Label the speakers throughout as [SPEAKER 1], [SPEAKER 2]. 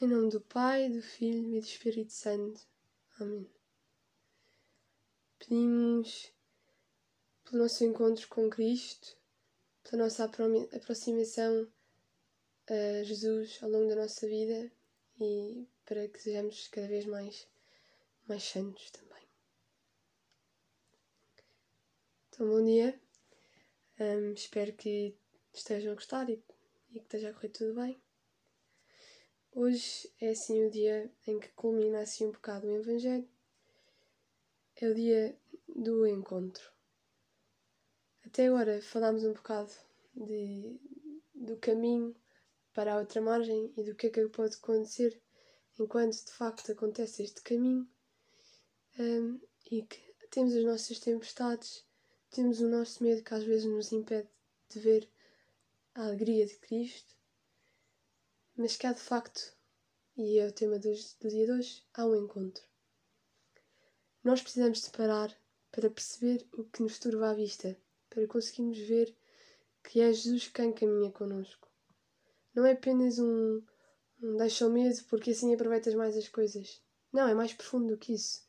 [SPEAKER 1] Em nome do Pai, do Filho e do Espírito Santo. Amém. Pedimos pelo nosso encontro com Cristo, pela nossa aproximação a Jesus ao longo da nossa vida e para que sejamos cada vez mais, mais santos também. Então, bom dia. Um, espero que estejam a gostar e, e que esteja a correr tudo bem. Hoje é assim o dia em que culmina assim um bocado o Evangelho. É o dia do encontro. Até agora falámos um bocado de, do caminho para a outra margem e do que é que pode acontecer enquanto de facto acontece este caminho um, e que temos as nossas tempestades, temos o nosso medo que às vezes nos impede de ver a alegria de Cristo, mas que há de facto, e é o tema do, do dia de hoje, há um encontro. Nós precisamos de parar para perceber o que nos turva a vista, para conseguirmos ver que é Jesus quem caminha connosco. Não é apenas um, um deixa o medo porque assim aproveitas mais as coisas. Não, é mais profundo do que isso.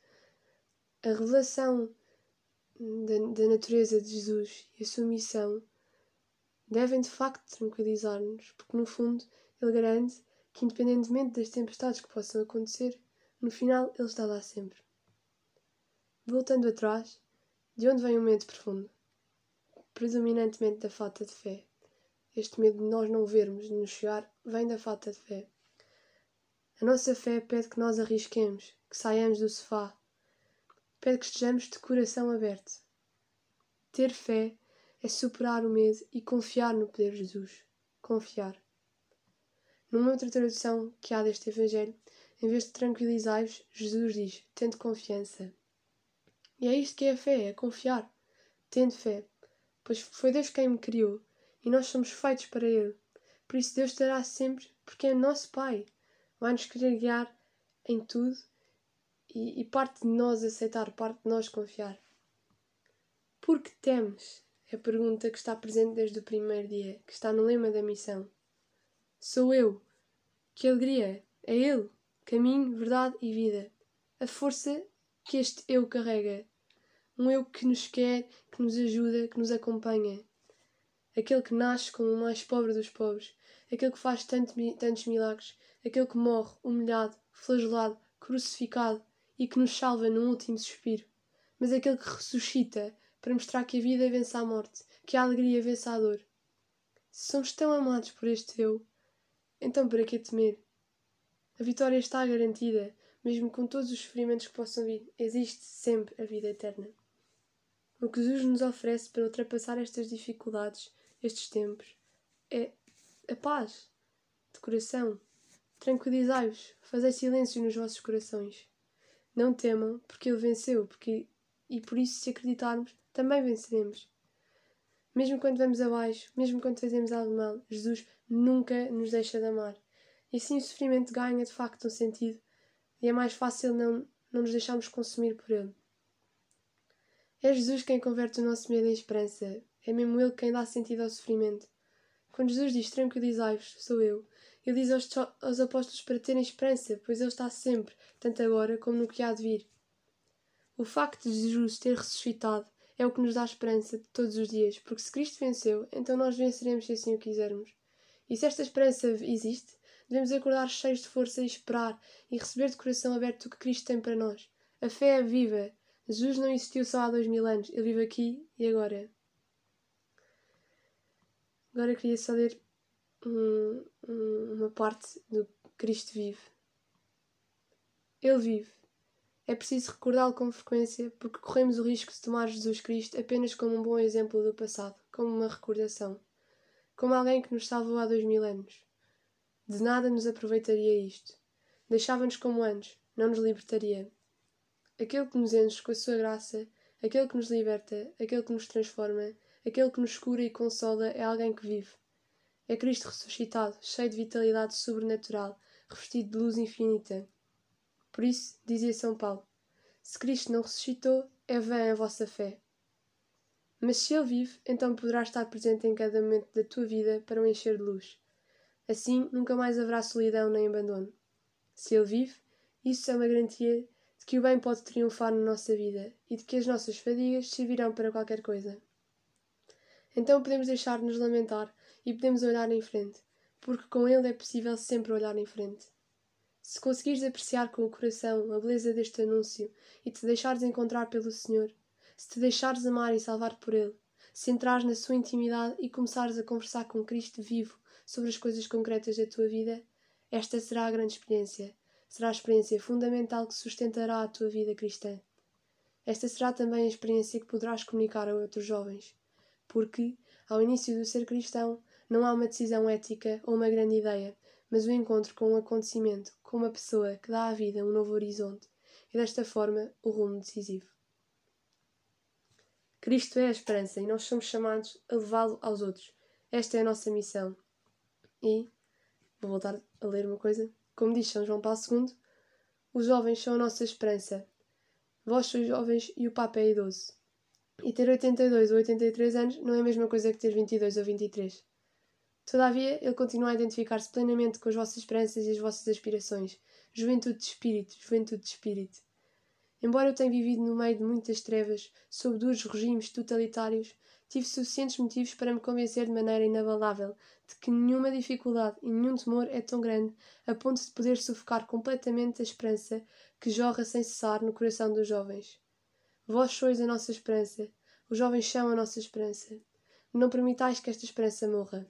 [SPEAKER 1] A revelação da, da natureza de Jesus e a sua missão devem de facto tranquilizar-nos, porque no fundo ele garante que, independentemente das tempestades que possam acontecer, no final ele está lá sempre. Voltando atrás, de onde vem o medo profundo? Predominantemente da falta de fé. Este medo de nós não vermos, de nos chegar, vem da falta de fé. A nossa fé pede que nós arrisquemos, que saiamos do sofá, pede que estejamos de coração aberto. Ter fé é superar o medo e confiar no poder de Jesus. Confiar. Numa outra tradução que há deste Evangelho, em vez de tranquilizai-vos, Jesus diz: tende confiança. E é isto que é a fé: é confiar. Tende fé. Pois foi Deus quem me criou e nós somos feitos para Ele. Por isso, Deus estará sempre, porque é nosso Pai. Vai-nos querer guiar em tudo e, e parte de nós aceitar, parte de nós confiar. Por que temes? É a pergunta que está presente desde o primeiro dia, que está no lema da missão. Sou eu. Que alegria! É Ele. Caminho, verdade e vida. A força que este eu carrega. Um eu que nos quer, que nos ajuda, que nos acompanha aquele que nasce como o mais pobre dos pobres, aquele que faz tanto, tantos milagres, aquele que morre humilhado, flagelado, crucificado e que nos salva num último suspiro, mas aquele que ressuscita para mostrar que a vida vence a morte, que a alegria vence a dor. Se somos tão amados por este eu, então para que temer? A vitória está garantida, mesmo com todos os sofrimentos que possam vir, existe sempre a vida eterna. O que Jesus nos oferece para ultrapassar estas dificuldades estes tempos é a paz de coração. Tranquilizai-vos, fazei silêncio nos vossos corações. Não temam, porque ele venceu, porque e por isso, se acreditarmos, também venceremos. Mesmo quando vamos abaixo, mesmo quando fazemos algo mal, Jesus nunca nos deixa de amar. E assim o sofrimento ganha de facto um sentido e é mais fácil não, não nos deixarmos consumir por ele. É Jesus quem converte o nosso medo em esperança, é mesmo Ele quem dá sentido ao sofrimento. Quando Jesus diz tranquilizai-vos, sou eu, ele diz aos, aos apóstolos para terem esperança, pois Ele está sempre, tanto agora como no que há de vir. O facto de Jesus ter ressuscitado é o que nos dá esperança de todos os dias, porque se Cristo venceu, então nós venceremos se assim o quisermos. E se esta esperança existe, devemos acordar cheios de força e esperar e receber de coração aberto o que Cristo tem para nós. A fé é viva. Jesus não existiu só há dois mil anos, ele vive aqui e agora. Agora queria só ler um, um, uma parte do Cristo vive. Ele vive. É preciso recordá-lo com frequência porque corremos o risco de tomar Jesus Cristo apenas como um bom exemplo do passado, como uma recordação, como alguém que nos salvou há dois mil anos. De nada nos aproveitaria isto. Deixava-nos como antes, não nos libertaria. Aquele que nos enche com a sua graça, aquele que nos liberta, aquele que nos transforma, Aquele que nos cura e consola é alguém que vive. É Cristo ressuscitado, cheio de vitalidade sobrenatural, revestido de luz infinita. Por isso, dizia São Paulo: Se Cristo não ressuscitou, é vã a vossa fé. Mas se Ele vive, então poderá estar presente em cada momento da tua vida para o encher de luz. Assim, nunca mais haverá solidão nem abandono. Se Ele vive, isso é uma garantia de que o bem pode triunfar na nossa vida e de que as nossas fadigas servirão para qualquer coisa. Então podemos deixar de nos lamentar e podemos olhar em frente, porque com Ele é possível sempre olhar em frente. Se conseguires apreciar com o coração a beleza deste anúncio e te deixares encontrar pelo Senhor, se te deixares amar e salvar por Ele, se entrares na sua intimidade e começares a conversar com Cristo vivo sobre as coisas concretas da tua vida, esta será a grande experiência. Será a experiência fundamental que sustentará a tua vida cristã. Esta será também a experiência que poderás comunicar a outros jovens, porque, ao início do ser cristão, não há uma decisão ética ou uma grande ideia, mas o um encontro com um acontecimento, com uma pessoa que dá à vida um novo horizonte e, desta forma, o rumo decisivo. Cristo é a esperança e nós somos chamados a levá-lo aos outros. Esta é a nossa missão. E, vou voltar a ler uma coisa, como diz São João Paulo II, os jovens são a nossa esperança. Vós sois jovens e o Papa é idoso. E ter 82 ou 83 anos não é a mesma coisa que ter 22 ou 23. Todavia, ele continua a identificar-se plenamente com as vossas esperanças e as vossas aspirações. Juventude de espírito, juventude de espírito. Embora eu tenha vivido no meio de muitas trevas, sob duros regimes totalitários, tive suficientes motivos para me convencer de maneira inabalável de que nenhuma dificuldade e nenhum temor é tão grande a ponto de poder sufocar completamente a esperança que jorra sem cessar no coração dos jovens. Vós sois a nossa esperança, os jovens são a nossa esperança. Não permitais que esta esperança morra.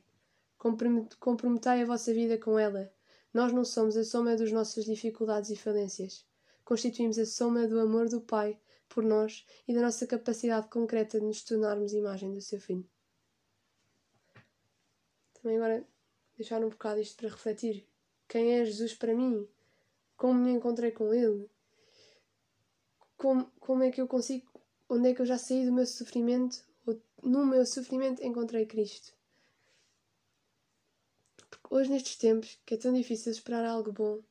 [SPEAKER 1] Comprometei a vossa vida com ela. Nós não somos a soma das nossas dificuldades e falências. Constituímos a soma do amor do Pai por nós e da nossa capacidade concreta de nos tornarmos imagem do seu Filho. Também agora deixar um bocado isto para refletir. Quem é Jesus para mim? Como me encontrei com Ele? Como, como é que eu consigo. Onde é que eu já saí do meu sofrimento? Ou no meu sofrimento encontrei Cristo? Hoje, nestes tempos, que é tão difícil esperar algo bom,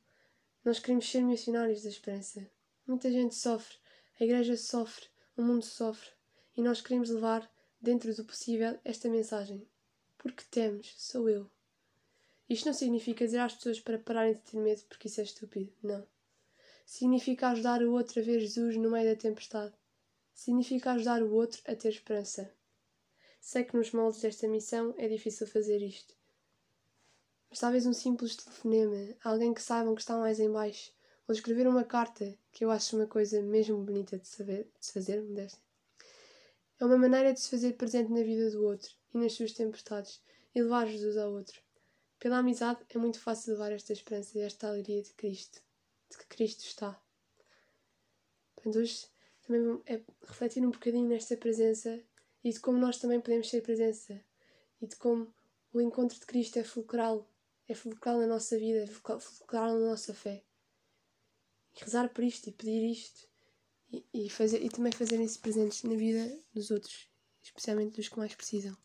[SPEAKER 1] nós queremos ser missionários da esperança. Muita gente sofre, a Igreja sofre, o mundo sofre, e nós queremos levar, dentro do possível, esta mensagem. Porque temos, sou eu. Isto não significa dizer às pessoas para pararem de ter medo porque isso é estúpido, não. Significa ajudar o outro a ver Jesus no meio da tempestade. Significa ajudar o outro a ter esperança. Sei que nos moldes desta missão é difícil fazer isto. Mas talvez um simples telefonema, alguém que saibam que está mais em baixo, ou escrever uma carta, que eu acho uma coisa mesmo bonita de, saber, de se fazer, modéstia. É uma maneira de se fazer presente na vida do outro e nas suas tempestades e levar Jesus ao outro. Pela amizade é muito fácil levar esta esperança e esta alegria de Cristo, de que Cristo está. Portanto, hoje também é refletir um bocadinho nesta presença e de como nós também podemos ser presença e de como o encontro de Cristo é fulcral, é fulcral na nossa vida, é fulcral na nossa fé rezar por isto e pedir isto e, e, fazer, e também fazerem-se presentes na vida dos outros, especialmente dos que mais precisam.